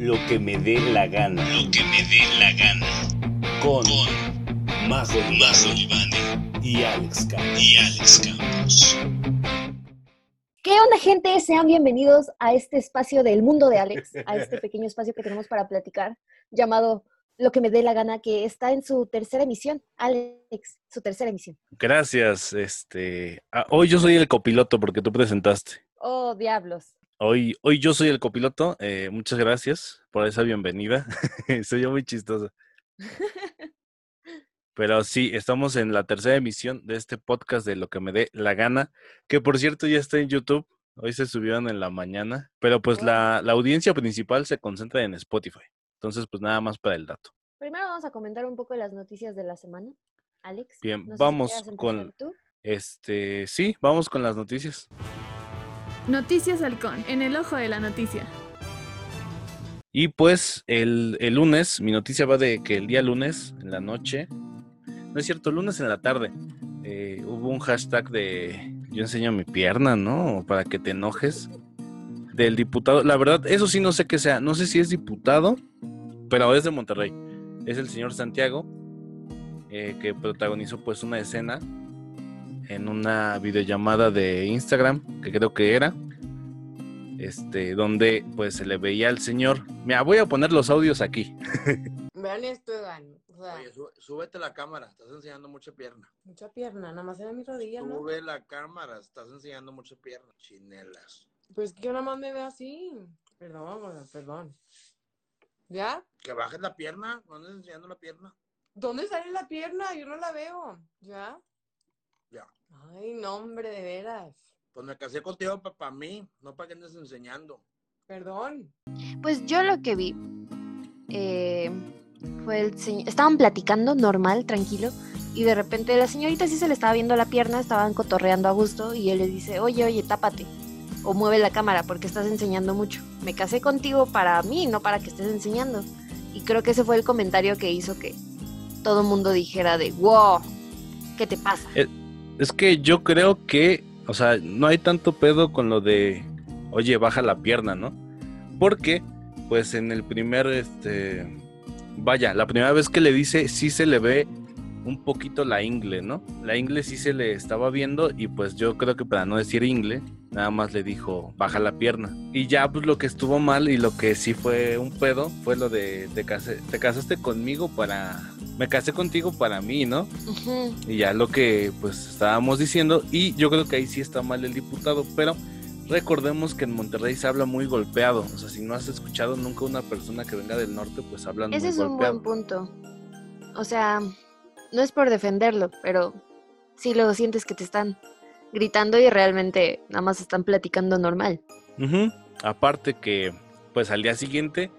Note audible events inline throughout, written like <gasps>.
Lo que me dé la gana. Lo que me dé la gana. Con, Con Mazo Olivane Olivane y Alex Campos. y Alex Campos. ¿Qué onda, gente? Sean bienvenidos a este espacio del mundo de Alex, a este <laughs> pequeño espacio que tenemos para platicar, llamado Lo que me dé la gana, que está en su tercera emisión. Alex, su tercera emisión. Gracias. Este, ah, hoy yo soy el copiloto porque tú presentaste. Oh, diablos. Hoy, hoy yo soy el copiloto. eh, muchas gracias por esa bienvenida. <laughs> soy yo muy chistoso. <laughs> Pero sí, estamos en la tercera emisión de este podcast de Lo que me dé la gana, que por cierto ya está en YouTube. Hoy se subieron en la mañana, pero pues la, la audiencia principal se concentra en Spotify. Entonces, pues nada más para el dato. Primero vamos a comentar un poco de las noticias de la semana. Alex. Bien, no sé vamos con- tú. Este, sí, vamos con las noticias. Noticias Halcón, en el ojo de la noticia. Y pues el, lunes, mi noticia va de que el día lunes, en la noche, no es cierto, lunes en la tarde, eh, hubo un hashtag de yo enseño mi pierna, ¿no? Para que te enojes. Del diputado, la verdad, eso sí no sé qué sea, no sé si es diputado, pero es de Monterrey. Es el señor Santiago, eh, que protagonizó pues una escena en una videollamada de Instagram, que creo que era, este, donde pues se le veía al señor. Mira, voy a poner los audios aquí. <laughs> Vean esto, Egan. O sea, Oye, sú- súbete la cámara, estás enseñando mucha pierna. mucha pierna, nada más era mi rodilla, ¿no? Sube la cámara, estás enseñando mucha pierna. Chinelas. Pues que yo nada más me veo así. Perdón, perdón. ¿Ya? Que bajes la pierna, no andes enseñando la pierna. ¿Dónde sale la pierna? Yo no la veo. ¿Ya? Ya. Ay, no, hombre, de veras. Pues me casé contigo para mí, no para que andes enseñando. Perdón. Pues yo lo que vi eh, fue el señor. Estaban platicando normal, tranquilo. Y de repente la señorita sí se le estaba viendo la pierna, estaban cotorreando a gusto. Y él le dice: Oye, oye, tápate. O mueve la cámara porque estás enseñando mucho. Me casé contigo para mí, no para que estés enseñando. Y creo que ese fue el comentario que hizo que todo el mundo dijera: de wow, ¿qué te pasa? Es que yo creo que, o sea, no hay tanto pedo con lo de, oye, baja la pierna, ¿no? Porque, pues en el primer, este, vaya, la primera vez que le dice, sí se le ve un poquito la ingle, ¿no? La ingle sí se le estaba viendo y pues yo creo que para no decir ingle, nada más le dijo, baja la pierna. Y ya pues lo que estuvo mal y lo que sí fue un pedo fue lo de, te, casé- te casaste conmigo para, me casé contigo para mí, ¿no? Y ya lo que pues estábamos diciendo, y yo creo que ahí sí está mal el diputado, pero recordemos que en Monterrey se habla muy golpeado. O sea, si no has escuchado nunca una persona que venga del norte, pues hablan Ese muy es un golpeado. buen punto. O sea, no es por defenderlo, pero sí luego sientes que te están gritando y realmente nada más están platicando normal. Aparte que, pues al día siguiente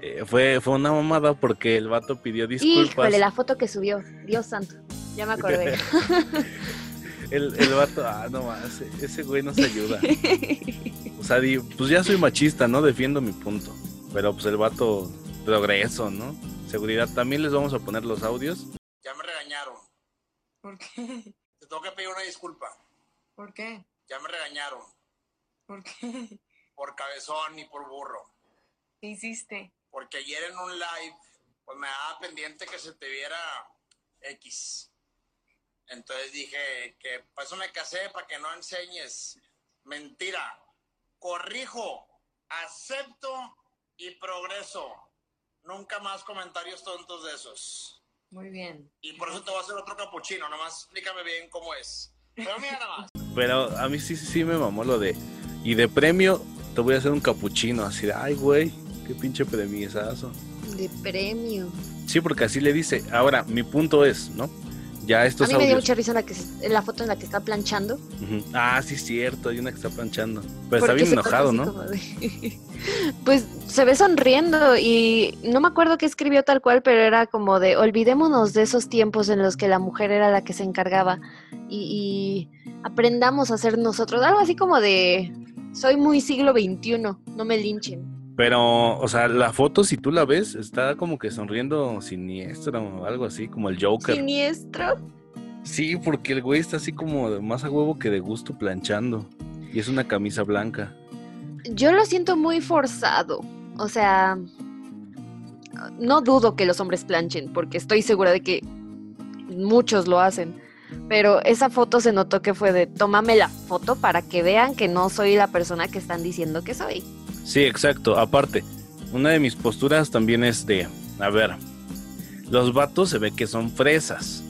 eh, fue, fue una mamada porque el vato pidió disculpas. Híjole, la foto que subió. Dios santo. Ya me acordé. <laughs> El, el vato, ah, no más, ese güey no se ayuda. <laughs> O sea, di- pues ya soy machista, ¿no? Defiendo mi punto. Pero pues el vato, progreso, ¿no? Seguridad. También les vamos a poner los audios. Ya me regañaron. ¿Por qué? Te tengo que pedir una disculpa. ¿Por qué? Ya me regañaron. ¿Por qué? Por cabezón y por burro. ¿Qué hiciste? Porque ayer en un live, pues me daba pendiente que se te viera X. Entonces dije que para eso me casé, para que no enseñes. Mentira. Corrijo, acepto y progreso. Nunca más comentarios tontos de esos. Muy bien. Y por eso te voy a hacer otro capuchino. Nomás explícame bien cómo es. Pero mira nada más. <laughs> Pero a mí sí, sí, sí me mamó lo de. Y de premio, te voy a hacer un capuchino. Así de, ay, güey, qué pinche premiesazo. De premio. Sí, porque así le dice. Ahora, mi punto es, ¿no? Ya A estos mí me dio audios. mucha risa la, que la foto en la que está planchando. Ah, sí, cierto. Hay una que está planchando. Pero está bien enojado, ¿no? de- <laughs> pues se ve sonriendo y no me acuerdo qué escribió tal cual, pero era como de olvidémonos de esos tiempos en los que la mujer era la que se encargaba y, y aprendamos a ser nosotros. Algo así como de soy muy siglo XXI, no me linchen. Pero, o sea, la foto, si tú la ves, está como que sonriendo siniestro o algo así, como el Joker. Siniestro. Sí, porque el güey está así como de más a huevo que de gusto planchando. Y es una camisa blanca. Yo lo siento muy forzado. o sea, no dudo que los hombres planchen, porque estoy segura de que muchos lo hacen. Pero esa foto se notó que fue de tómame la foto para que vean que no soy la persona que están diciendo que soy. Sí, exacto. Aparte, una de mis posturas también es de, a ver, los vatos se ve que son fresas,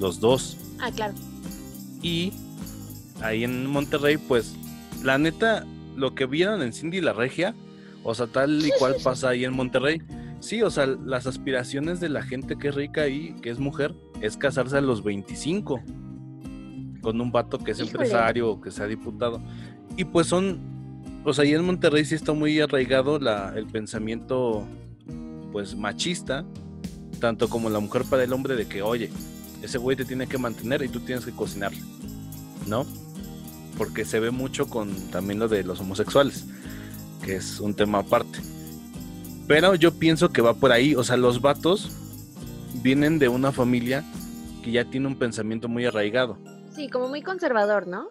los dos. Ah, claro. Y ahí en Monterrey, pues, la neta, lo que vieron en Cindy la Regia, o sea, tal y cual pasa ahí en Monterrey. Sí, o sea, las aspiraciones de la gente que es rica ahí, que es mujer, es casarse a los 25 con un vato que es Híjole. empresario o que sea diputado. Y pues son, sea, ahí en Monterrey sí está muy arraigado la, el pensamiento, pues, machista, tanto como la mujer para el hombre de que, oye, ese güey te tiene que mantener y tú tienes que cocinarle, ¿no? Porque se ve mucho con también lo de los homosexuales, que es un tema aparte. Pero yo pienso que va por ahí, o sea, los vatos vienen de una familia que ya tiene un pensamiento muy arraigado. Sí, como muy conservador, ¿no?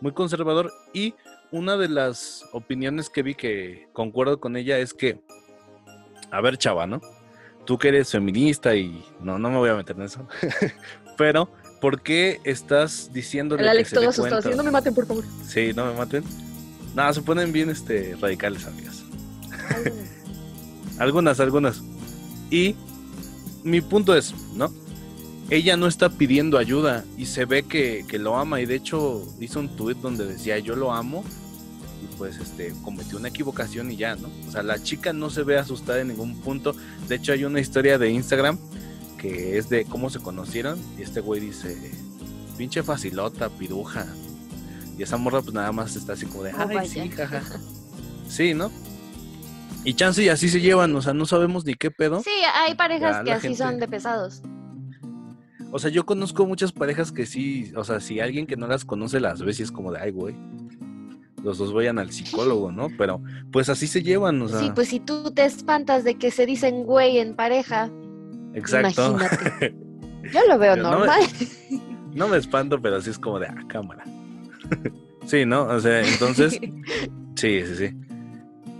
Muy conservador. Y una de las opiniones que vi que concuerdo con ella es que, a ver, chava, ¿no? Tú que eres feminista y no, no me voy a meter en eso. <laughs> Pero, ¿por qué estás diciéndole El que Alex se todo asustado, así, no me maten, por favor. Sí, no me maten. Nada, se ponen bien este, radicales, amigas. Algunas, algunas. Y mi punto es, ¿no? Ella no está pidiendo ayuda y se ve que, que lo ama y de hecho hizo un tuit donde decía yo lo amo y pues este cometió una equivocación y ya, ¿no? O sea, la chica no se ve asustada en ningún punto. De hecho hay una historia de Instagram que es de cómo se conocieron y este güey dice, pinche facilota, piruja. Y esa morra pues nada más está así como de, Oh, ay, vaya. sí, jaja. Sí, ¿no? Y chance y así se llevan, o sea, no sabemos ni qué pedo. Sí, hay parejas Ya, que así gente- son de pesados. O sea, yo conozco muchas parejas que sí, o sea, si alguien que no las conoce las ve, sí es como de, ay, güey. Los dos vayan al psicólogo, ¿no? Pero pues así se llevan, o sea. Sí, pues si tú te espantas de que se dicen güey en pareja, exacto. imagínate. <laughs> yo lo veo Pero no me- normal. <laughs> No me espanto, pero sí es como de, ah, cámara. <laughs> sí, ¿no? O sea, entonces, sí, sí, sí.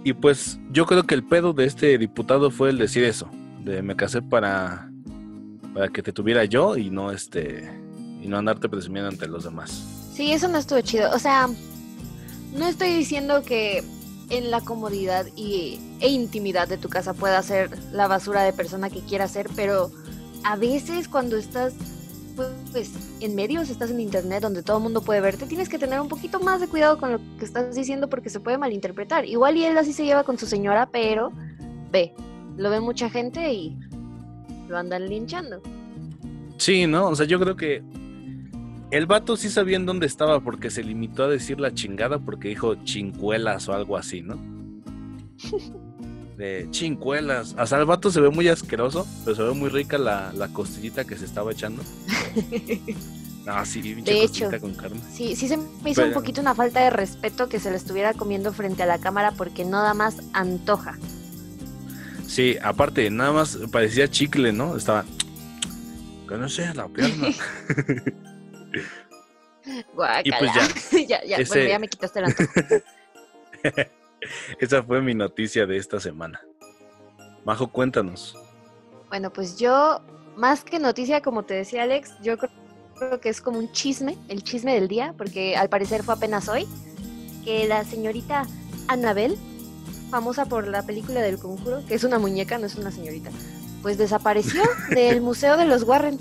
Y pues yo creo que el pedo de este diputado fue el decir eso, de me casé para, para que te tuviera yo y no este, y no andarte presumiendo ante los demás. Sí, eso no estuvo chido. O sea, no estoy diciendo que en la comodidad y, e intimidad de tu casa pueda ser la basura de persona que quieras ser, pero a veces cuando estás pues en medios, estás en internet donde todo el mundo puede verte, tienes que tener un poquito más de cuidado con lo que estás diciendo porque se puede malinterpretar. Igual y él así se lleva con su señora, pero ve, lo ve mucha gente y lo andan linchando. Sí, ¿no? O sea, yo creo que el vato sí sabía en dónde estaba porque se limitó a decir la chingada porque dijo chincuelas o algo así, ¿no? <laughs> De chincuelas. Sea, el vato se ve muy asqueroso, pero se ve muy rica la, la costillita que se estaba echando. <laughs> No, sí, De hecho. con carne. Sí, sí se me hizo un poquito una falta de respeto que se lo estuviera comiendo frente a la cámara porque nada más antoja. Sí, aparte, nada más parecía chicle, ¿no? Estaba. Sea la pierna. <laughs> Guácala. Y pues ya, <laughs> ya, ese- bueno, ya me quitaste antojo. <laughs> Esa fue mi noticia de esta semana. Majo, cuéntanos. Bueno, pues yo, más que noticia, como te decía Alex, yo creo, que es como un chisme, el chisme del día, porque al parecer fue apenas hoy, que la señorita Annabel, famosa por la película del conjuro, que es una muñeca, no es una señorita, pues desapareció <laughs> del Museo de los Warren.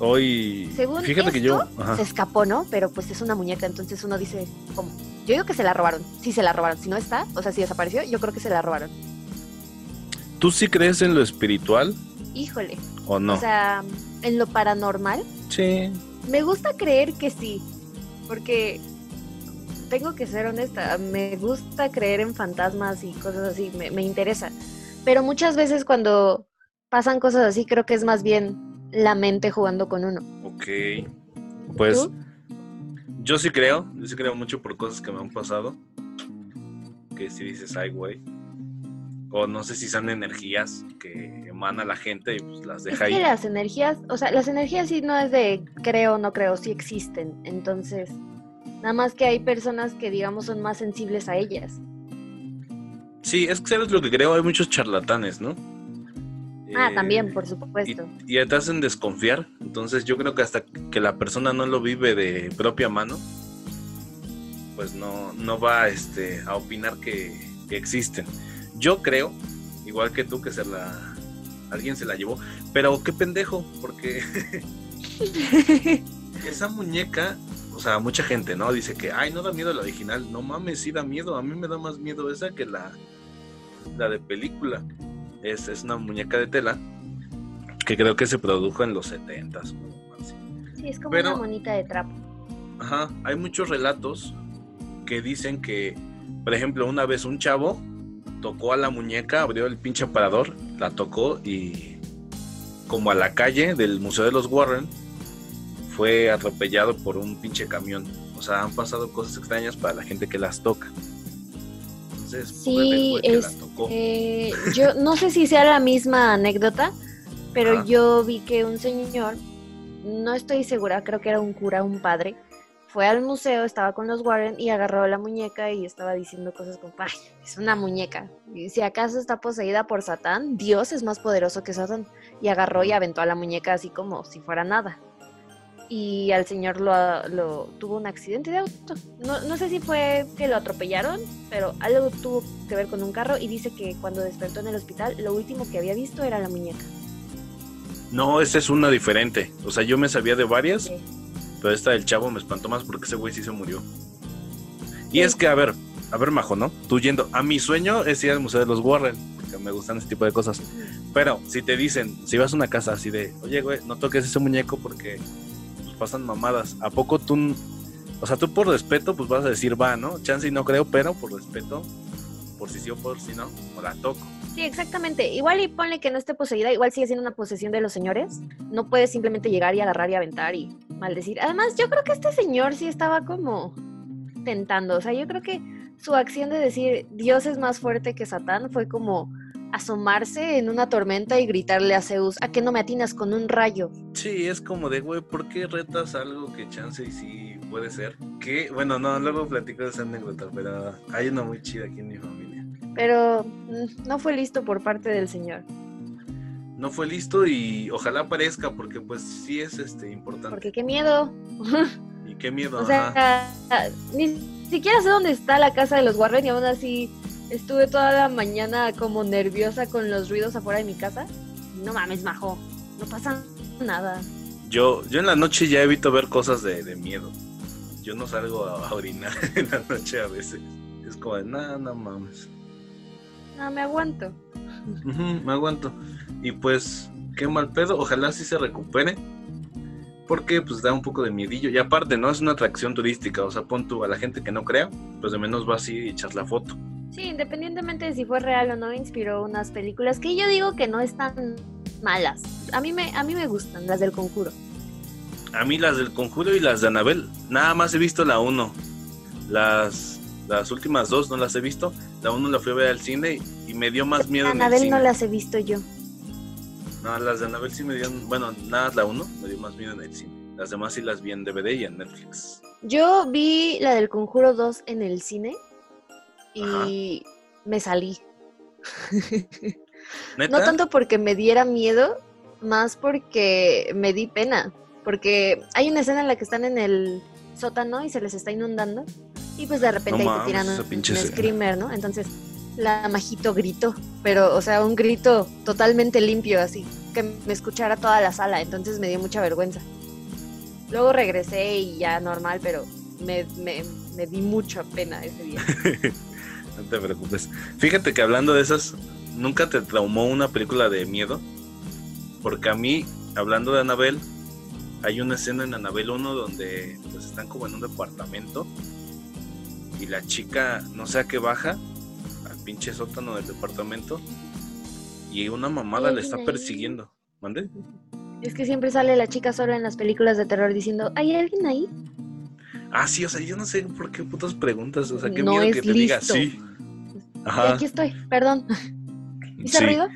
Hoy. Según Fíjate que yo. ajá. Se escapó, ¿no? Pero pues es una muñeca, entonces uno dice, ¿cómo? Yo digo que se la robaron. Sí, se la robaron. Si no está, o sea, si desapareció, yo creo que se la robaron. ¿Tú sí crees en lo espiritual Híjole. o no? O sea, en lo paranormal, sí. me gusta creer que sí. Porque tengo que ser honesta, me gusta creer en fantasmas y cosas así, me, me interesa. Pero muchas veces cuando pasan cosas así, creo que es más bien la mente jugando con uno. Ok. Pues ¿Tú? yo sí creo. Yo sí creo mucho por cosas que me han pasado. Que si dices, ay, güey. O no sé si son energías que emana la gente y pues las Es deja que ahí. las energías, o sea, las energías sí no es de creo o no creo, sí existen. Entonces, nada más que hay personas que digamos son más sensibles a ellas. Sí, es que sabes lo que creo, hay muchos charlatanes, ¿no? Ah, Eh, también, por y, supuesto. y te hacen desconfiar. Entonces yo creo que hasta que la persona no lo vive de propia mano, pues no, no va este, a opinar que, que existen. Yo creo, igual que tú, que se la alguien se la llevó. Pero qué pendejo, porque <laughs> esa muñeca, o sea, mucha gente, ¿no? Dice que, ay, no da miedo la original. No mames, sí da miedo. A mí me da más miedo esa que la, la de película. Es, es una muñeca de tela que creo que se produjo en los 70 Sí, es como Pero- una monita de trapo. Ajá, hay muchos relatos que dicen que, por ejemplo, una vez un chavo tocó a la muñeca, abrió el pinche aparador, la tocó y como a la calle del Museo de los Warren fue atropellado por un pinche camión. O sea, han pasado cosas extrañas para la gente que las toca. Entonces, Sí, la es, tocó. eh, yo no sé si sea la misma anécdota, pero yo vi que un señor, no estoy segura, creo que era un cura, un padre, fue al museo, estaba con los Warren y agarró la muñeca y estaba diciendo cosas como, ay, es una muñeca. Y si acaso está poseída por Satán, Dios es más poderoso que Satán. Y agarró y aventó a la muñeca así como si fuera nada. Y al señor lo, lo tuvo un accidente de auto. No, no sé si fue que lo atropellaron, pero algo tuvo que ver con un carro y dice que cuando despertó en el hospital, lo último que había visto era la muñeca. No, esta es una diferente. O sea, yo me sabía de varias, Sí. Pero esta del chavo me espantó más porque ese güey sí se murió. Y Sí. es que, a ver, a ver, Majo, ¿no? Tú yendo. A mi sueño es ir al Museo de los Warren, porque me gustan ese tipo de cosas. Pero si te dicen, si vas a una casa así de, oye, güey, no toques ese muñeco porque pasan mamadas. ¿A poco tú, o sea, tú por respeto, pues vas a decir, va, ¿no? Chance y no creo, pero por respeto, por si sí o por si no, o la toco. Sí, exactamente. Igual y ponle que no esté poseída, igual sigue siendo una posesión de los señores. No puedes simplemente llegar y agarrar y aventar y maldecir. Además, yo creo que este señor sí estaba como tentando. O sea, yo creo que su acción de decir Dios es más fuerte que Satán fue como asomarse en una tormenta y gritarle a Zeus, ¿a qué no me atinas con un rayo? Sí, es como de, güey, ¿por qué retas algo que chance y sí puede ser? Que, bueno, no, luego platico de esa anécdota, pero hay una muy chida aquí en mi familia. Pero mm, no fue listo por parte del señor. No fue listo y ojalá aparezca porque pues sí es este importante. Porque qué miedo. <laughs> Y qué miedo, O ajá. sea, ni siquiera sé dónde está la casa de los Warren y aún así estuve toda la mañana como nerviosa con los ruidos afuera de mi casa. No mames, majo, no pasa nada. Yo, yo en la noche ya evito ver cosas de, de miedo. Yo no salgo a, a orinar <laughs> en la noche a veces. Es como de, nada, no mames. No, me aguanto. Me aguanto. Y pues, qué mal pedo. Ojalá sí se recupere. Porque pues da un poco de miedillo. Y aparte, ¿no? Es una atracción turística. O sea, pon tú a la gente que no crea, pues de menos va así y echas la foto. Sí, independientemente de si fue real o no, inspiró unas películas que yo digo que no están malas. A mí me, a mí me gustan, las del conjuro. A mí las del Conjuro y las de Anabel, nada más he visto la 1. Las, las últimas dos no las he visto. La 1 la fui a ver al cine y, y me dio más miedo Anabel no las he visto yo. No, las de Anabel sí me dieron, bueno, nada, la 1 me dio más miedo en el cine. Las demás sí las vi en DVD y en Netflix. Yo vi la del Conjuro 2 en el cine y me salí. <laughs> ¿Neta? No tanto porque me diera miedo, más porque me di pena. Porque hay una escena en la que están en el sótano y se les está inundando. Y pues de repente No ahí te tiran un, un screamer, ¿no? Entonces la majito gritó, pero o sea, un grito totalmente limpio así, que me escuchara toda la sala, entonces me dio mucha vergüenza. Luego regresé y ya normal, pero me, me, me di mucha pena ese día. <laughs> No te preocupes. Fíjate que hablando de esas, ¿nunca te traumó una película de miedo? Porque a mí, hablando de Anabel, hay una escena en Anabel 1 donde pues están como en un departamento y la chica, no sé a qué baja, al pinche sótano del departamento y una mamada le está persiguiendo. ¿Mande? Es que siempre sale la chica sola en las películas de terror diciendo, ¿hay alguien ahí? Ah, sí, o sea, yo no sé por qué putas preguntas, o sea, qué No miedo que te diga listo. sí. Y Ajá. aquí estoy, perdón. <laughs> ¿Hice sí. ruido?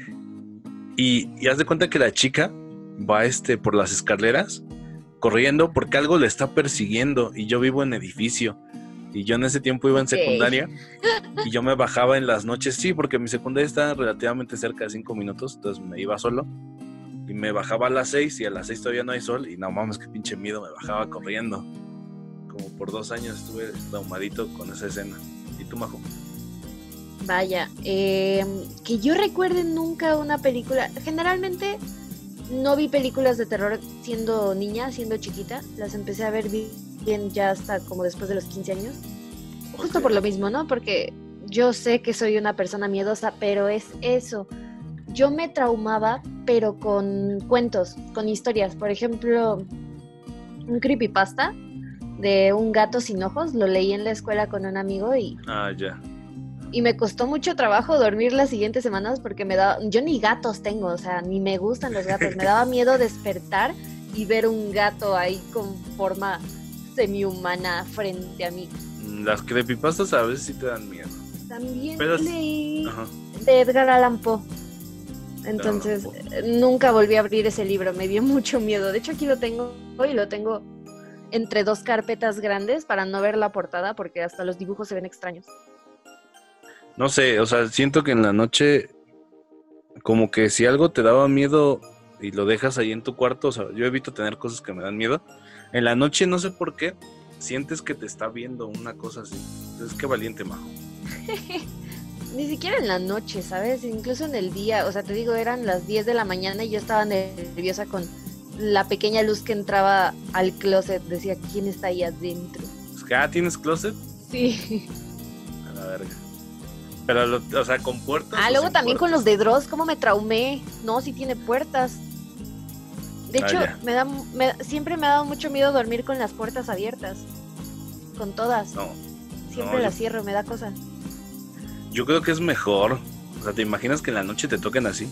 Y, y haz de cuenta que la chica va este por las escaleras corriendo porque algo le está persiguiendo y yo vivo en edificio. Y yo en ese tiempo iba en secundaria <laughs> y yo me bajaba en las noches, sí, porque mi secundaria está relativamente cerca de cinco minutos, entonces me iba solo y me bajaba a las seis y a las seis todavía no hay sol y no mames, qué pinche miedo, me bajaba corriendo. Como por dos años estuve traumadito con esa escena. ¿Y tú, Majo? Vaya, eh, que yo recuerde nunca una película. Generalmente no vi películas de terror siendo niña, siendo chiquita. Las empecé a ver bi- bien ya hasta como después de los 15 años. Justo por lo mismo, ¿no? Porque yo sé que soy una persona miedosa, pero es eso. Yo me traumaba, pero con cuentos, con historias. Por ejemplo, un creepypasta de un gato sin ojos. Lo leí en la escuela con un amigo y Ah, ya. y me costó mucho trabajo dormir las siguientes semanas porque me daba, yo ni gatos tengo, o sea, ni me gustan los gatos, me daba miedo despertar y ver un gato ahí con forma semi-humana frente a mí. Mm, Las creepypastas a veces sí te dan miedo. También Pero leí Ajá. de Edgar Allan Poe. Entonces, nunca volví a abrir ese libro, me dio mucho miedo. De hecho, aquí lo tengo y lo tengo entre dos carpetas grandes para no ver la portada porque hasta los dibujos se ven extraños. No sé, o sea, siento que en la noche, como que si algo te daba miedo y lo dejas ahí en tu cuarto, o sea, yo evito tener cosas que me dan miedo. En la noche, no sé por qué, sientes que te está viendo una cosa así. Entonces, qué valiente, majo. <laughs> Ni siquiera en la noche, ¿sabes? Incluso en el día, o sea, te digo, eran las 10 de la mañana y yo estaba nerviosa con la pequeña luz que entraba al closet. Decía, ¿quién está ahí adentro? Ah, ¿tienes closet? Sí. A la verga. Pero, lo- o sea, con puertas. Ah, luego también con los de Dross, ¿cómo me traumé? No, sí tiene puertas. De Ah, hecho, ya. me da, me- siempre me ha dado mucho miedo dormir con las puertas abiertas. Con todas. No, Siempre no, las yo- cierro, me da cosa. yo creo que es mejor. O sea, ¿te imaginas que en la noche te toquen así?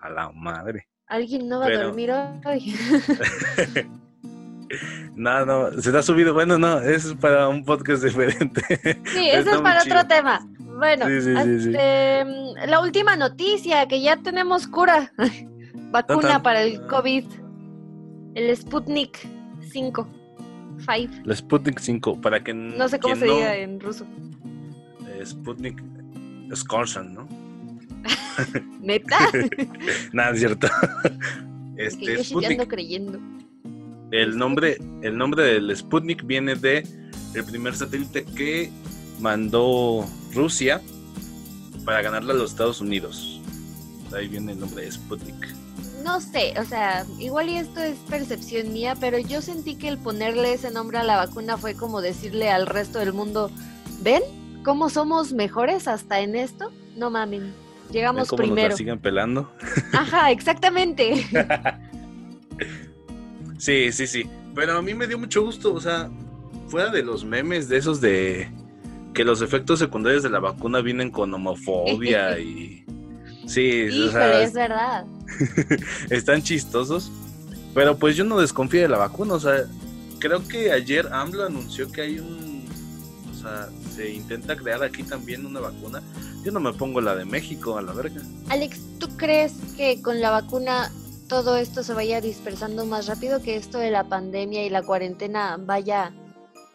A la madre. ¿Alguien no va Pero- a dormir hoy? <laughs> No, no, se te ha subido. Bueno, no, eso es para un podcast <laughs> diferente. Sí, eso es para otro tema. Bueno, Sí, sí, sí, sí. este, mm, la última noticia, que ya tenemos cura. <laughs> Vacuna para el COVID. El Sputnik 5. 5. La Sputnik 5, para que No sé cómo se no- diga en ruso. eh, Sputnik Skorsan, ¿no? <laughs> ¿Neta? <laughs> Nada, es cierto. <laughs> este yo Sputnik, ando creyendo. el nombre, el nombre del Sputnik viene de el primer satélite que mandó Rusia para ganarle a los Estados Unidos. Ahí viene el nombre de Sputnik. No sé, o sea, igual y esto es percepción mía, pero yo sentí que el ponerle ese nombre a la vacuna fue como decirle al resto del mundo, ¿ven cómo somos mejores hasta en esto? No mamen, ¿Ven llegamos cómo nos primero. la siguen pelando? <laughs> Ajá, exactamente. <laughs> Sí, sí, sí. Pero a mí me dio mucho gusto, o sea, fuera de los memes de esos de que los efectos secundarios de la vacuna vienen con homofobia <laughs> y... Sí, o Híjole, sea, es verdad. están chistosos. Pero pues yo no desconfío de la vacuna, o sea, creo que ayer AMLO anunció que hay un... O sea, se intenta crear aquí también una vacuna. Yo no me pongo la de México, a la verga. Alex, ¿tú crees que con la vacuna todo esto se vaya dispersando más rápido que esto de la pandemia y la cuarentena vaya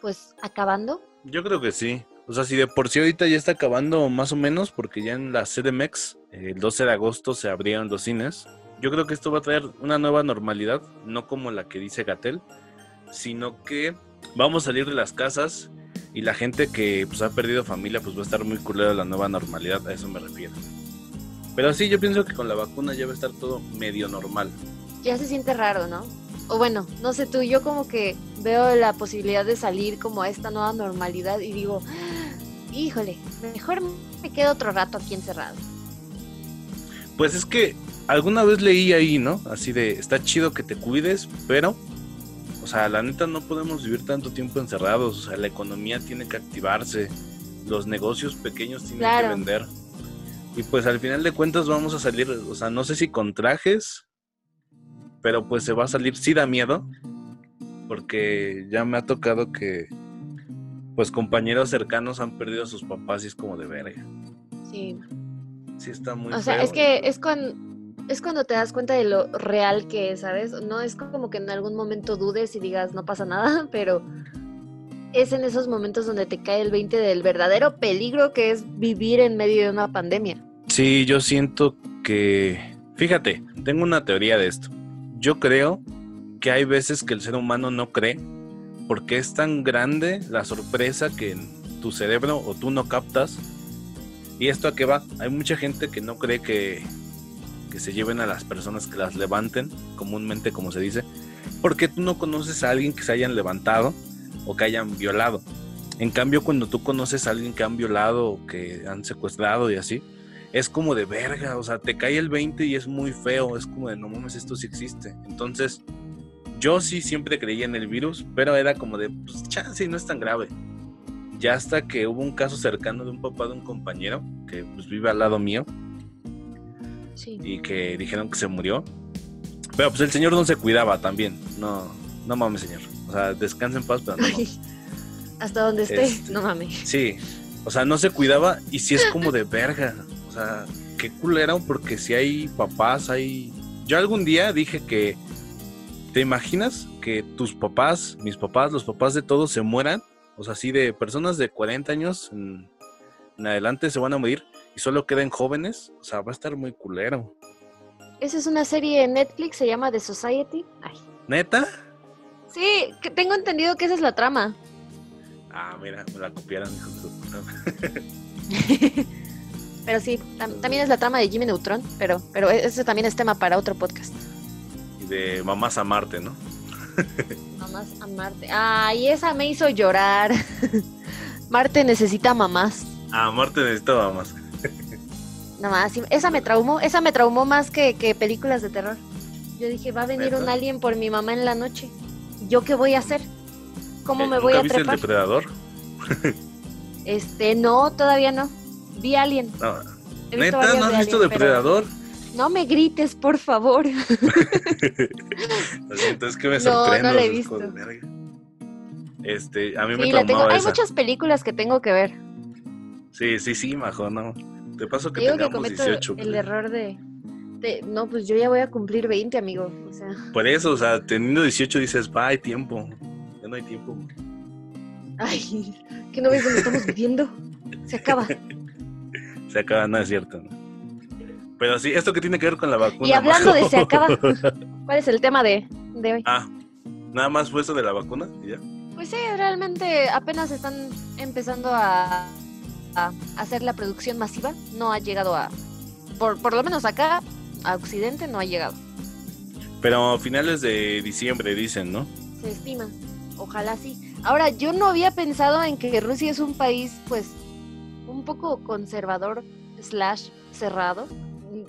pues acabando? Yo creo que sí. O sea, si de por sí ahorita ya está acabando más o menos, porque ya en la CDMX, el 12 de agosto se abrieron los cines. Yo creo que esto va a traer una nueva normalidad, no como la que dice Gatel, sino que vamos a salir de las casas y la gente que pues, ha perdido familia pues va a estar muy culera la nueva normalidad, a eso me refiero. Pero sí, yo pienso que con la vacuna ya va a estar todo medio normal. Ya se siente raro, ¿no? O bueno, no sé tú, yo como que veo la posibilidad de salir como a esta nueva normalidad y digo, híjole, mejor me quedo otro rato aquí encerrado. Pues es que alguna vez leí ahí, ¿no? Así de, está chido que te cuides, pero, o sea, la neta no podemos vivir tanto tiempo encerrados, o sea, la economía tiene que activarse, los negocios pequeños tienen Claro. que vender. Y pues al final de cuentas vamos a salir, o sea, no sé si con trajes, pero pues se va a salir, sí da miedo, porque ya me ha tocado que, pues compañeros cercanos han perdido a sus papás y es como de verga. Sí. Sí está muy O sea, feo. es que es cuando, es cuando te das cuenta de lo real que es, ¿sabes? No es como que en algún momento dudes y digas no pasa nada, <laughs> pero es en esos momentos donde te cae el 20 del verdadero peligro que es vivir en medio de una pandemia. Sí, yo siento que, fíjate, tengo una teoría de esto. Yo creo que hay veces que el ser humano no cree porque es tan grande la sorpresa que tu cerebro o tú no captas. ¿Y esto a qué va? Hay mucha gente que no cree que, que se lleven a las personas que las levanten, comúnmente como se dice, porque tú no conoces a alguien que se hayan levantado o que hayan violado. En cambio, cuando tú conoces a alguien que han violado o que han secuestrado y así, es como de verga, o sea, te cae el 20 y es muy feo, es como de no mames, esto sí existe. Entonces, yo sí siempre creía en el virus, pero era como de, pues chance, no es tan grave. Ya hasta que hubo un caso cercano de un papá de un compañero que pues vive al lado mío Sí. y que dijeron que se murió. Pero pues el señor no se cuidaba también. No, no mames, señor. O sea, descansa en paz, pero no. <laughs> Hasta donde esté, Este- no mames. Sí, o sea, no se cuidaba y sí es como de verga. O sea, qué culero porque si hay papás, hay... Yo algún día dije que... ¿Te imaginas que tus papás, mis papás, los papás de todos se mueran? O sea, así de personas de 40 años en, en adelante se van a morir y solo queden jóvenes. O sea, va a estar muy culero. Esa es una serie en Netflix, se llama The Society. Ay. ¿Neta? Sí, que tengo entendido que esa es la trama. Ah, mira, me la copiaron. de. <laughs> Pero sí, tam- también es la trama de Jimmy Neutron, pero, pero ese también es tema para otro podcast. Y de mamás a Marte, ¿no? <laughs> Mamás a Marte. Ay, esa me hizo llorar. <laughs> Marte necesita mamás. Ah, Marte necesita mamás. Nada más, esa me traumó, esa me traumó más que, que películas de terror. Yo dije, va a venir un alien por mi mamá en la noche. ¿Yo qué voy a hacer? ¿Cómo Eh, me voy ¿nunca a viste trepar? el depredador? Este, no, todavía no. Vi Alien. No. Visto ¿Neta? ¿No has de visto Alien, pero- Depredador? No me grites, por favor. <laughs> Lo siento, es que me No, sorprendo. no la he visto. Este, a mí me Sí, la tengo. Hay muchas películas que tengo que ver. Sí, sí, sí, majo, no. Te paso que Digo que tengamos cometo 18. el error de, de- No, pues yo ya voy a cumplir 20, amigo. O sea, Por eso, o sea, teniendo 18 dices, va, hay tiempo. Ya no hay tiempo. ay, ¿qué no ves donde estamos viviendo? Se acaba. Se acaba, no es cierto. Pero sí, esto que tiene que ver con la vacuna. Y hablando de se <laughs> acaba, ¿cuál es el tema de, de hoy? ah, nada más fue eso de la vacuna y ya. Pues sí, realmente apenas están empezando a, a hacer la producción masiva. No ha llegado a, por, por lo menos acá, a Occidente no ha llegado. Pero a finales de diciembre dicen, ¿no? Se estima. Ojalá sí. Ahora, yo no había pensado en que Rusia es un país, pues, un poco conservador, slash, cerrado.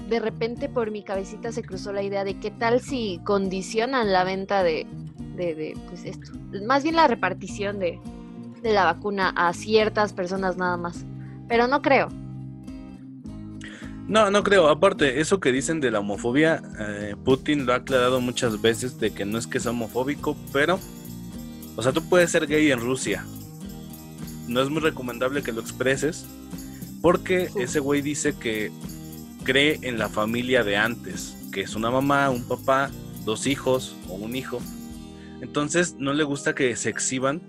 De repente por mi cabecita se cruzó la idea de qué tal si condicionan la venta de, de, de, pues esto. Más bien la repartición de, de la vacuna a ciertas personas nada más. Pero no creo. No, no creo. Aparte, eso que dicen de la homofobia, eh, Putin lo ha aclarado muchas veces de que no es que sea homofóbico, pero, o sea, tú puedes ser gay en Rusia. No es muy recomendable que lo expreses, porque Sí. ese güey dice que cree en la familia de antes, que es una mamá, un papá, dos hijos o un hijo. Entonces, no le gusta que se exhiban,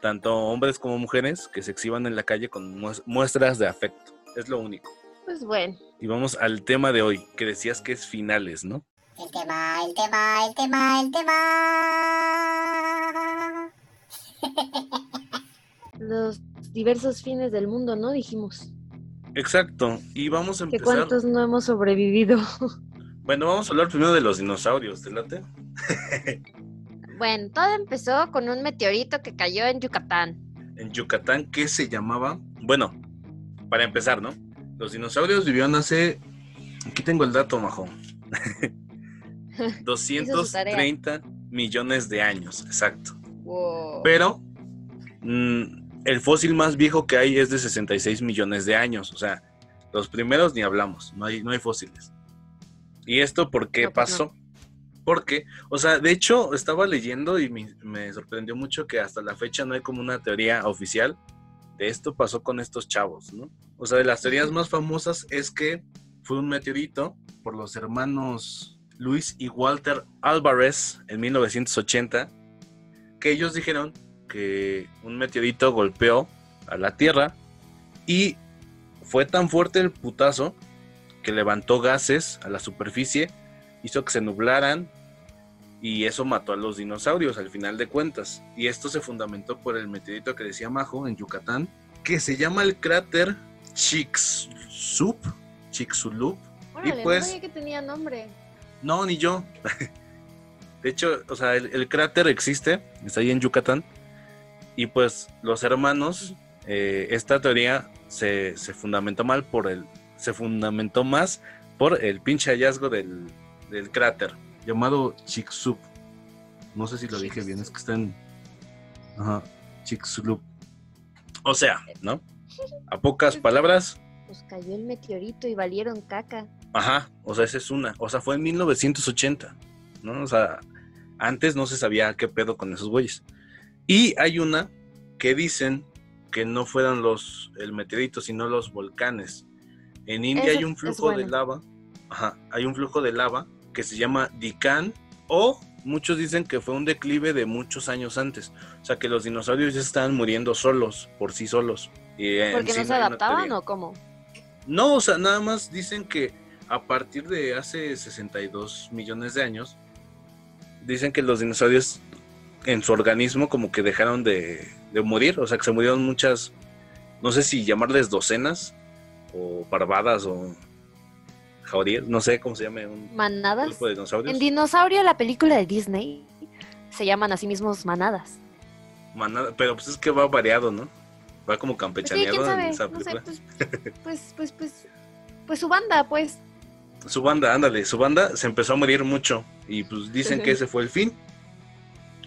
tanto hombres como mujeres, que se exhiban en la calle con mues- muestras de afecto. Es lo único. Pues bueno. Y vamos al tema de hoy, que decías que es finales, ¿no? El tema, el tema, el tema, el tema. <laughs> Los diversos fines del mundo, ¿no? Dijimos. Exacto. Y vamos a ¿Que empezar. cuántos no hemos sobrevivido? <laughs> Bueno, vamos a hablar primero de los dinosaurios, ¿te late? <laughs> Bueno, todo empezó con un meteorito que cayó en Yucatán. En Yucatán, ¿qué se llamaba? Bueno, para empezar, ¿no? Los dinosaurios vivieron hace. Aquí tengo el dato, majo. <laughs> 230 millones de años, exacto. Wow. Pero mm, el fósil más viejo que hay es de 66 millones de años. O sea, los primeros ni hablamos, no hay, no hay fósiles. ¿Y esto por qué No, pues pasó? Porque, o sea, de hecho, estaba leyendo y me, me sorprendió mucho que hasta la fecha no hay como una teoría oficial de esto pasó con estos chavos, ¿no? O sea, de las teorías más famosas es que fue un meteorito por los hermanos Luis y Walter Álvarez en 1980, que ellos dijeron que un meteorito golpeó a la Tierra y fue tan fuerte el putazo que levantó gases a la superficie, hizo que se nublaran y eso mató a los dinosaurios al final de cuentas. Y esto se fundamentó por el meteorito que decía Majo en Yucatán, que se llama el cráter Chicxulub, Chicxulub. Órale, pues- no sabía que tenía nombre. No, ni yo. <laughs> De hecho, o sea, el, el cráter existe, está ahí en Yucatán. Y pues los hermanos, eh, esta teoría se, se fundamentó mal por el. Se fundamentó más por el pinche hallazgo del, del cráter, llamado Chicxulub. No sé si lo dije bien, es que está en. Ajá, Chicxulub. O sea, ¿no? A pocas palabras, Pues cayó el meteorito y valieron caca. Ajá, o sea, esa es una. O sea, fue en 1980, ¿no? O sea, antes no se sabía qué pedo con esos güeyes. Y hay una que dicen que no fueron los el meteorito, sino los volcanes. En India Eso hay un flujo de lava. Ajá, hay un flujo de lava que se llama Dikan o muchos dicen que fue un declive de muchos años antes. O sea, que los dinosaurios ya estaban muriendo solos, por sí solos. Y en ¿Porque sí no se adaptaban o cómo? No, o sea, nada más dicen que a partir de hace 62 millones de años, dicen que los dinosaurios en su organismo como que dejaron de, de morir, o sea, que se murieron muchas, no sé si llamarles docenas, o parvadas, o jaurías, no sé cómo se llame un ¿Manadas? grupo de dinosaurios. En Dinosaurio, la película de Disney, se llaman a sí mismos manadas. Manada- pero pues es que va variado, ¿no? Va como Pues sí, campechaneado sabe. en esa No sé, película. pues, pues, pues, pues, pues su banda, pues. Su banda, ándale, su banda se empezó a morir mucho y pues dicen que ese fue el fin.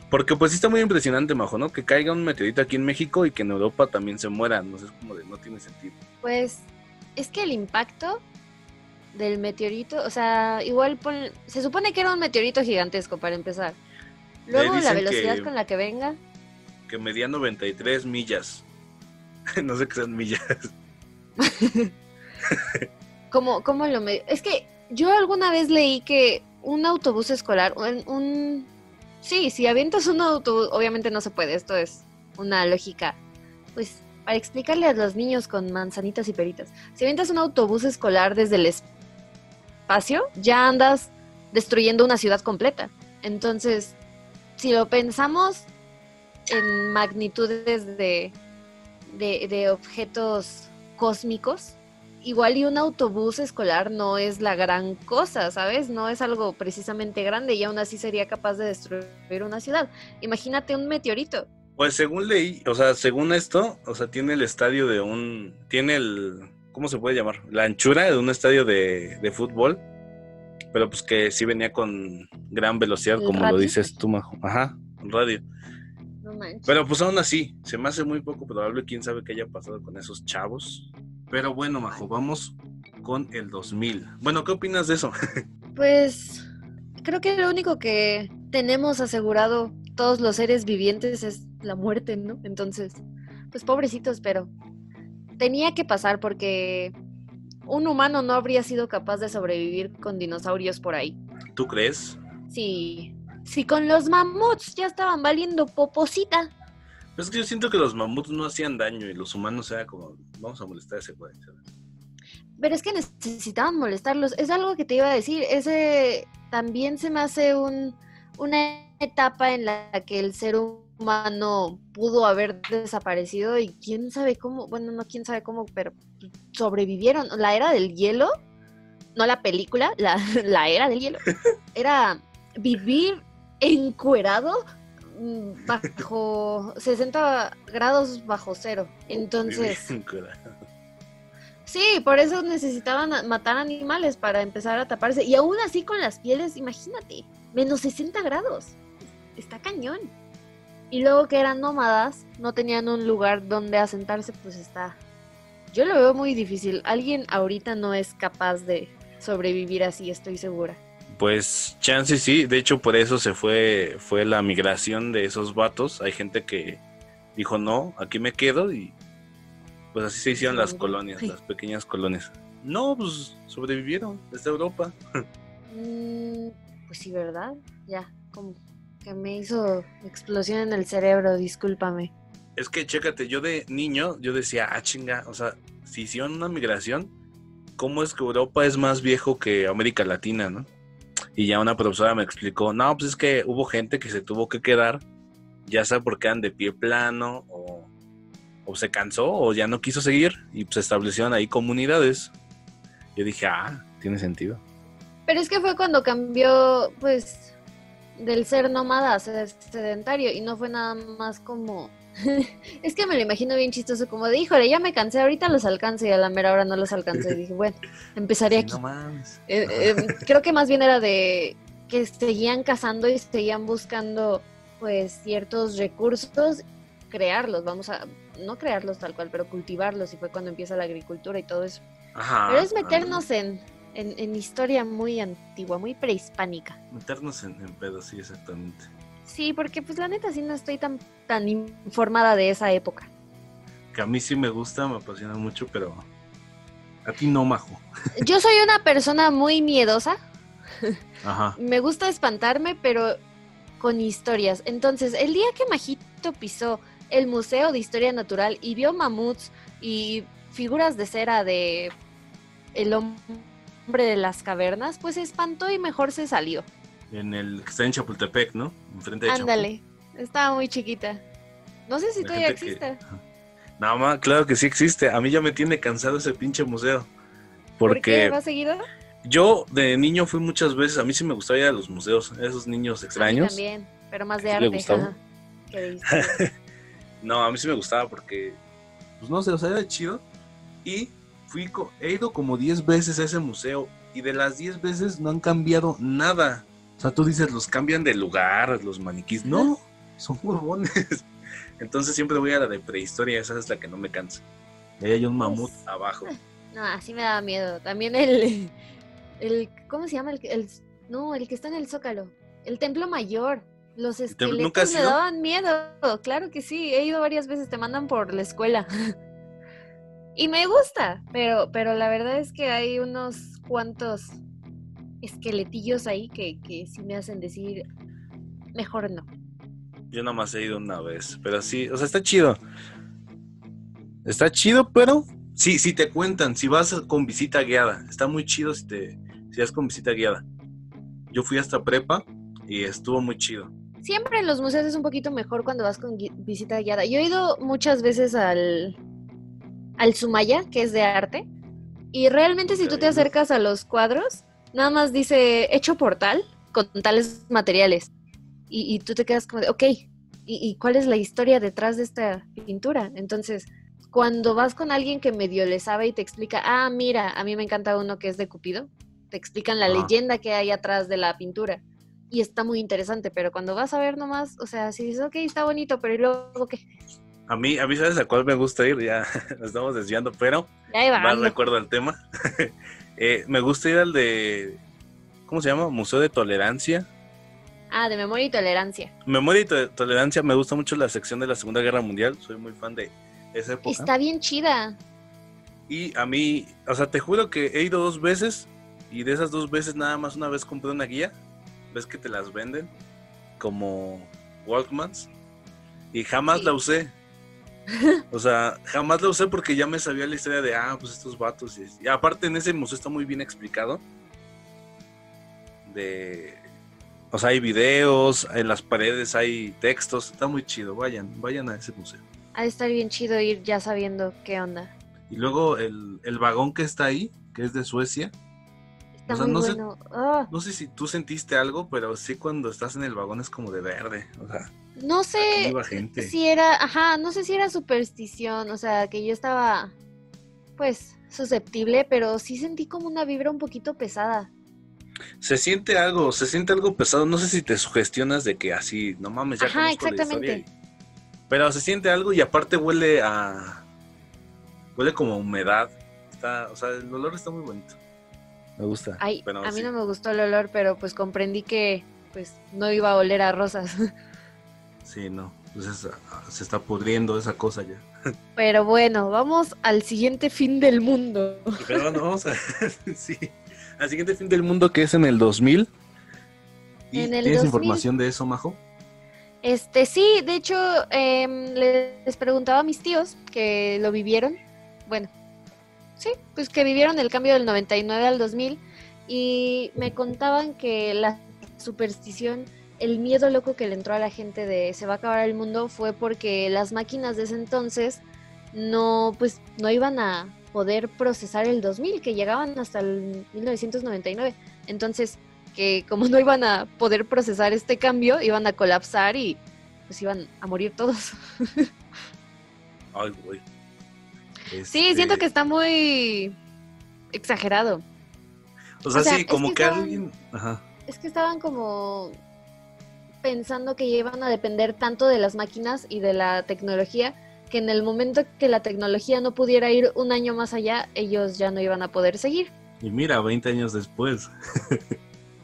Porque pues sí está muy impresionante, Majo, ¿no? Que caiga un meteorito aquí en México y que en Europa también se muera, no sé, es como de no tiene sentido. Pues es que el impacto del meteorito, o sea, igual pon- se supone que era un meteorito gigantesco para empezar. Luego la velocidad que- con la que venga, Que medía 93 millas. <laughs> no sé qué sean millas. <laughs> ¿cómo, cómo lo me... Es que yo alguna vez leí que un autobús escolar, un, un- Sí, si avientas un autobús, obviamente no se puede, esto es una lógica, pues para explicarle a los niños con manzanitas y peritas, si avientas un autobús escolar desde el ya andas destruyendo una ciudad completa. Entonces, si lo pensamos en magnitudes de, de, de objetos cósmicos, igual y un autobús escolar no es la gran cosa, ¿sabes? No es algo precisamente grande y aún así sería capaz de destruir una ciudad. Imagínate un meteorito. Pues según leí, o sea, según esto, o sea, tiene el estadio de un. Tiene. ¿Cómo se puede llamar? La anchura de un estadio de, de fútbol. Pero pues que sí venía con gran velocidad, ¿El como lo dices tú, Majo. Ajá, un radio. No manches. Pero pues aún así, se me hace muy poco probable, quién sabe qué haya pasado con esos chavos. Pero bueno, Majo, vamos con el 2000. Bueno, ¿qué opinas de eso? <laughs> Pues creo que lo único que tenemos asegurado todos los seres vivientes es la muerte, ¿no? Entonces, pues pobrecitos, pero tenía que pasar porque un humano no habría sido capaz de sobrevivir con dinosaurios por ahí. ¿Tú crees? Sí, si con los mamuts ya estaban valiendo poposita. Es que yo siento que los mamuts no hacían daño y los humanos era como, vamos a molestar a ese güey. Pero es que necesitaban molestarlos. Es algo que te iba a decir. Ese también se me hace un, una etapa en la que el ser humano pudo haber desaparecido y quién sabe cómo, bueno, no quién sabe cómo, pero sobrevivieron. La era del hielo, no la película, la, <laughs> la era del hielo, <laughs> era vivir encuerado mm, bajo 60 grados bajo cero. Entonces... Sí, por eso necesitaban matar animales para empezar a taparse. Y aún así con las pieles, imagínate, menos 60 grados. Está cañón. Y luego que eran nómadas, no tenían un lugar donde asentarse, pues está... Yo lo veo muy difícil. Alguien ahorita no es capaz de sobrevivir así, estoy segura. Pues chance sí, de hecho por eso se fue, fue la migración de esos vatos. Hay gente que dijo no, aquí me quedo y pues así se hicieron las Sí. colonias, las pequeñas colonias. No, pues sobrevivieron desde Europa. <laughs> Mm, pues sí, ¿verdad? Ya, como... que me hizo explosión en el cerebro, discúlpame. Es que, chécate, yo de niño, yo decía, ah, chinga, o sea, si hicieron una migración, ¿cómo es que Europa es más viejo que América Latina, no? Y ya una profesora me explicó, no, pues es que hubo gente que se tuvo que quedar, ya sea porque eran de pie plano, o, o se cansó, o ya no quiso seguir, y pues establecieron ahí comunidades. Yo dije, ah, tiene sentido. Pero es que fue cuando cambió, pues, del ser nómada a ser sedentario y no fue nada más como... <laughs> es que me lo imagino bien chistoso, como de, híjole, ya me cansé, ahorita los alcance y a la mera hora no los alcancé. Y dije, bueno, empezaré <laughs> aquí. no mames. Eh, eh, creo que más bien era de que seguían cazando y seguían buscando, pues, ciertos recursos, crearlos, vamos a, no crearlos tal cual, pero cultivarlos y fue cuando empieza la agricultura y todo eso. Ajá. Pero es meternos en, en, en historia muy antigua, muy prehispánica. Meternos en, en pedos, sí, exactamente. Sí, porque pues la neta sí no estoy tan, tan informada de esa época. Que a mí sí me gusta, me apasiona mucho, pero a ti no, majo. <laughs> Yo soy una persona muy miedosa, Ajá. <laughs> me gusta espantarme, pero con historias. Entonces, el día que Majito pisó el Museo de Historia Natural y vio mamuts y figuras de cera de el hombre de las cavernas, pues se espantó y mejor se salió. En el que está en Chapultepec, ¿no? Enfrente de Ándale, estaba muy chiquita. No sé si La todavía que- existe. Chapultepec. No, ma, claro que sí existe. A mí ya me tiene cansado ese pinche museo. ¿Por qué? Porque ¿Va seguido? yo de niño fui muchas veces, a mí sí me gustaba ir a los museos, esos niños A mí extraños. también, pero más de ¿Sí le arte. gustaba? que de historia. No, a mí sí me gustaba porque, pues no sé, o sea, era chido. Y fui, he ido como 10 veces a ese museo y de las 10 veces no han cambiado nada. O sea, tú dices, los cambian de lugar, los maniquís. No, son huevones. <laughs> Entonces siempre voy a la de prehistoria, esa es la que no me cansa. Y ahí hay un mamut Pues, abajo. <laughs> No, así me daba miedo. También el, el ¿cómo se llama? El, el- no, el que está en el Zócalo. El Templo Mayor. Los templo- nunca esqueletos me daban miedo. Claro que sí, he ido varias veces, te mandan por la escuela. <laughs> y me gusta, pero, pero la verdad es que hay unos cuantos esqueletillos ahí que, que sí me hacen decir, mejor no. Yo nada más he ido una vez, pero sí, o sea, está chido. Está chido, pero sí, si te cuentan, si vas con visita guiada, está muy chido si te si vas con visita guiada. Yo fui hasta prepa y estuvo muy chido. Siempre en los museos es un poquito mejor cuando vas con visita guiada. Yo he ido muchas veces al, al Sumaya, que es de arte, y realmente si tú te acercas a los cuadros, nada más dice hecho por tal, con tales materiales. Y, y tú te quedas como de, ok, ¿y, y cuál es la historia detrás de esta pintura? Entonces, cuando vas con alguien que medio le sabe y te explica, ah, mira, a mí me encanta uno que es de Cupido, te explican la Ajá. leyenda que hay atrás de la pintura y está muy interesante, pero cuando vas a ver nomás, o sea, si dices, ok, está bonito, pero ¿y luego qué? A mí, a mí sabes a cuál me gusta ir, ya <laughs> nos estamos desviando, pero Ya más recuerdo al tema. <laughs> Eh, me gusta ir al de, ¿cómo se llama? Museo de Tolerancia. Ah, de memoria y tolerancia. Memoria y to- Tolerancia, me gusta mucho la sección de la Segunda Guerra Mundial, soy muy fan de esa época. Está bien chida. Y a mí, o sea, te juro que he ido dos veces y de esas dos veces nada más una vez compré una guía. Ves que te las venden como Walkmans y jamás Sí. la usé. O sea, jamás la usé porque ya me sabía la historia de, ah, pues estos vatos. Y, y aparte en ese museo está muy bien explicado. De... O sea, hay videos, en las paredes hay textos, está muy chido, vayan, vayan a ese museo. Ha de estar bien chido ir ya sabiendo qué onda. Y luego el, el vagón que está ahí, que es de Suecia, Está O sea, muy no sé- bueno. Ah, No sé si tú sentiste algo, pero sí cuando estás en el vagón es como de verde. O sea, no sé gente. si era, ajá, no sé si era superstición, o sea, que yo estaba, pues, susceptible, pero sí sentí como una vibra un poquito pesada. Se siente algo, se siente algo pesado. No sé si te sugestionas de que así, no mames, ya Ajá, la exactamente. historia y- Pero se siente algo y aparte huele a... Huele como a humedad. Está, o sea, el olor está muy bonito. Me gusta. Ay, Pero a mí sí. no me gustó el olor, pero pues comprendí que, pues, no iba a oler a rosas. <laughs> Sí, no. Pues es- se está pudriendo esa cosa ya. <laughs> Pero bueno, vamos al siguiente fin del mundo. <laughs> Vamos a... <laughs> sí. Al siguiente fin del mundo que es en el 2000. ¿Y En el ¿Tienes 2000. información de eso, Majo? Este, sí, de hecho, em, les preguntaba a mis tíos que lo vivieron. Bueno, sí, pues que vivieron el cambio del 99 al 2000 y me contaban que la superstición, el miedo loco que le entró a la gente de se va a acabar el mundo fue porque las máquinas de ese entonces no, pues, no iban a poder procesar el 2000, que llegaban hasta el 1999. Entonces, que como no iban a poder procesar este cambio, iban a colapsar y pues iban a morir todos. <laughs> Ay, güey. Sí, Este, siento que está muy exagerado. O sea, o sea, sí, como que que, estaban- alguien. Ajá. Es que estaban como pensando que iban a depender tanto de las máquinas y de la tecnología que en el momento que la tecnología no pudiera ir un año más allá, ellos ya no iban a poder seguir. Y mira, 20 años después.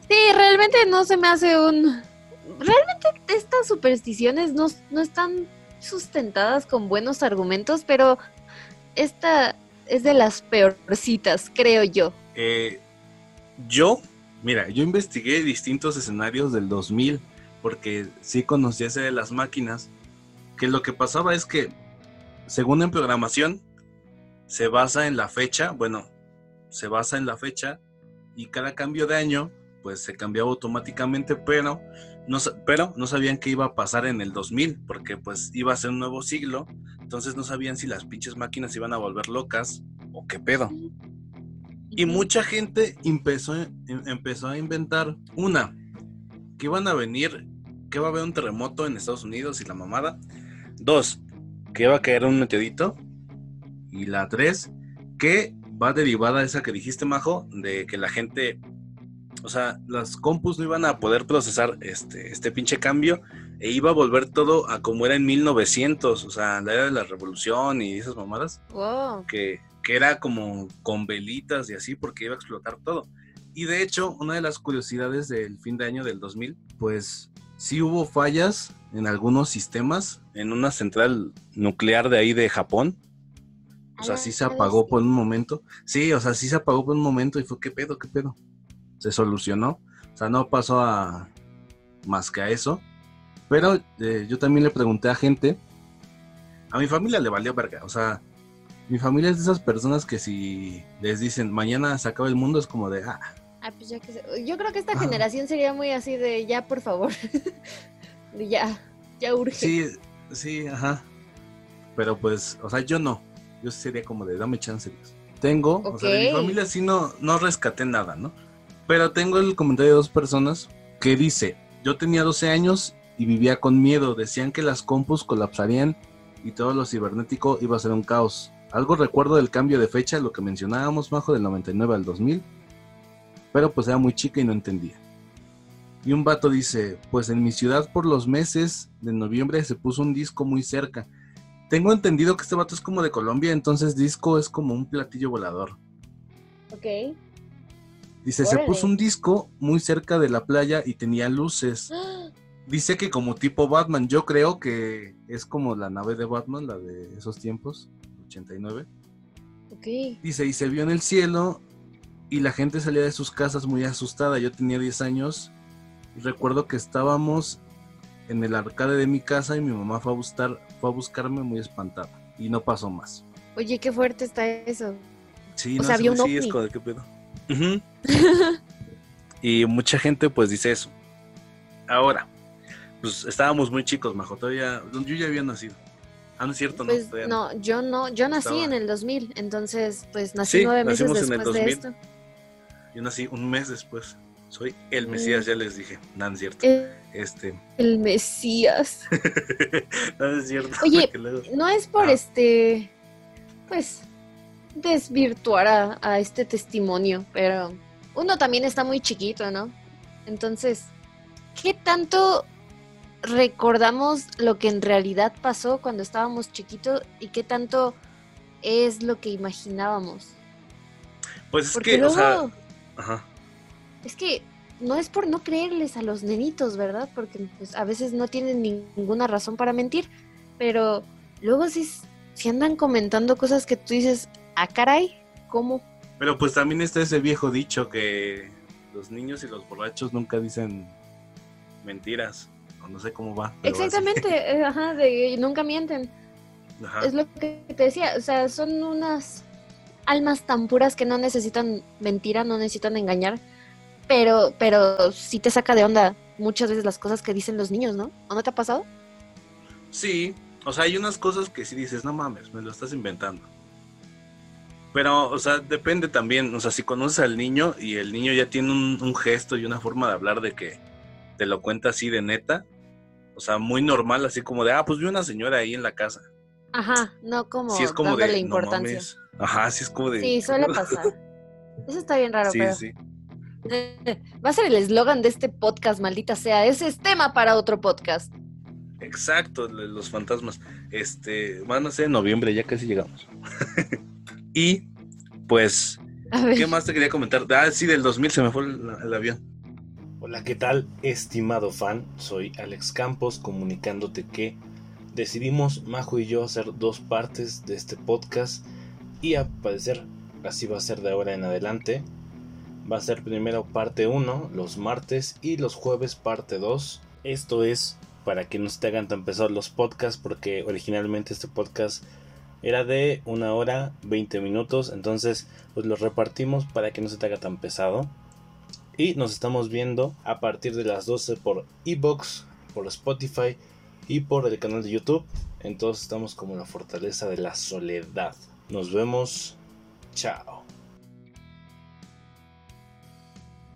Sí, realmente no se me hace un... Realmente estas supersticiones no, no están sustentadas con buenos argumentos, pero esta es de las peorcitas, creo yo. Eh, yo, mira, yo investigué distintos escenarios del 2000 porque sí conocía ese de las máquinas. Que lo que pasaba es que, según en programación, se basa en la fecha, bueno, se basa en la fecha y cada cambio de año, pues se cambiaba automáticamente, pero no, pero no sabían qué iba a pasar en el 2000 porque pues iba a ser un nuevo siglo, entonces no sabían si las pinches máquinas iban a volver locas o qué pedo. Y mucha gente empezó, em- empezó a inventar una, que iban a venir, que va a haber un terremoto en Estados Unidos y la mamada. Dos, que va a caer un meteorito. Y la tres, que va derivada esa que dijiste, Majo, de que la gente, o sea, las compus no iban a poder procesar este, este pinche cambio e iba a volver todo a como era en 1900, o sea, la era de la revolución y esas mamadas Wow. que, que era como con velitas y así porque iba a explotar todo. Y de hecho, una de las curiosidades del fin de año del 2000, pues sí hubo fallas en algunos sistemas, en una central nuclear de ahí de Japón. O sea, sí se apagó por un momento. Sí, o sea, sí se apagó por un momento y fue, ¿qué pedo, qué pedo? Se solucionó. O sea, no pasó a más que a eso. Pero eh, yo también le pregunté a gente. A mi familia le valió verga. O sea, mi familia es de esas personas que si les dicen mañana se acaba el mundo, es como de, ah, Ah, pues ya que se- Yo creo que esta generación sería muy así de ya, por favor. <laughs> De ya, ya urge. sí, sí, ajá. Pero pues, o sea, yo no. Yo sería como de, dame chance. Dios". Tengo, o sea, de mi familia sí no, no rescaté nada, ¿no? Pero tengo el comentario de dos personas que dice, yo tenía 12 años y vivía con miedo. Decían que las compus colapsarían y todo lo cibernético iba a ser un caos. Algo recuerdo del cambio de fecha, lo que mencionábamos, Majo, del 99 al 2000. Pero pues era muy chica y no entendía. Y un vato dice, pues en mi ciudad por los meses de noviembre se puso un disco muy cerca. Tengo entendido que este vato es como de Colombia, entonces disco es como un platillo volador. Ok. Dice, se puso un disco muy cerca de la playa y tenía luces. <gasps> Dice que como tipo Batman, yo creo que es como la nave de Batman, la de esos tiempos, 89. Ok. Dice, y se vio en el cielo y la gente salía de sus casas muy asustada. Yo tenía 10 años y recuerdo que estábamos en el arcade de mi casa y mi mamá fue a, buscar, fue a buscarme muy espantada. Y no pasó más. Oye, qué fuerte está eso. Sí, O sea, sé, había un ovni. qué pedo. Ujú. <laughs> y mucha gente pues dice eso. Ahora, pues estábamos muy chicos, Majo, todavía, yo ya había nacido. Ah, no es cierto, no. Pues no, yo no, yo nací Estaba- en el 2000, entonces pues nací Sí, nueve meses nacimos en el después de 2000. esto. Yo nací un mes después. Soy el Mm. Mesías, ya les dije. No, no es cierto. El, Este. el Mesías. <laughs> no, es cierto. Oye, luego- No es por Ah. este, pues, desvirtuar a, a este testimonio, pero uno también está muy chiquito, ¿no? Entonces, ¿qué tanto recordamos lo que en realidad pasó cuando estábamos chiquitos y qué tanto es lo que imaginábamos? Pues es Porque que, luego, o sea. Ajá. es que no es por no creerles a los nenitos, ¿verdad? Porque pues, a veces no tienen ninguna razón para mentir, pero luego sí, sí andan comentando cosas que tú dices, ah, caray, ¿cómo? Pero pues también está ese viejo dicho que los niños y los borrachos nunca dicen mentiras. o no sé cómo va. Exactamente, eh, ajá, de nunca mienten. Ajá. Es lo que te decía, o sea, son unas almas tan puras que no necesitan mentira, no necesitan engañar, pero, pero sí te saca de onda muchas veces las cosas que dicen los niños, ¿no? ¿O no te ha pasado? Sí, o sea, hay unas cosas que sí dices, no mames, me lo estás inventando. Pero, o sea, depende también, o sea, si conoces al niño y el niño ya tiene un, un gesto y una forma de hablar de que te lo cuenta así de neta, o sea, muy normal, así como de, ah, pues vi una señora ahí en la casa. Ajá, no como, sí es como dándole de, importancia. no mames. Ajá, sí es como de... sí, suele pasar. <laughs> Eso está bien raro, Sí, pero sí. <laughs> va a ser el eslogan de este podcast, maldita sea. Ese es tema para otro podcast. Exacto, los fantasmas. Este, van a ser en noviembre, ya casi llegamos. <laughs> y, pues. ¿qué más te quería comentar? Ah, sí, del 2000 se me fue el, el avión. Hola, ¿qué tal, estimado fan? Soy Alex Campos comunicándote que decidimos Majo y yo hacer dos partes de este podcast y a parecer así va a ser de ahora en adelante. Va a ser primero parte 1 los martes y los jueves parte 2. Esto es para que no se te hagan tan pesados los podcasts porque originalmente este podcast era de una hora 20 minutos entonces pues los repartimos para que no se te haga tan pesado y nos estamos viendo a partir de las 12 por Ebox, por Spotify y por el canal de YouTube. Entonces estamos como la fortaleza de la soledad. Nos vemos. Chao.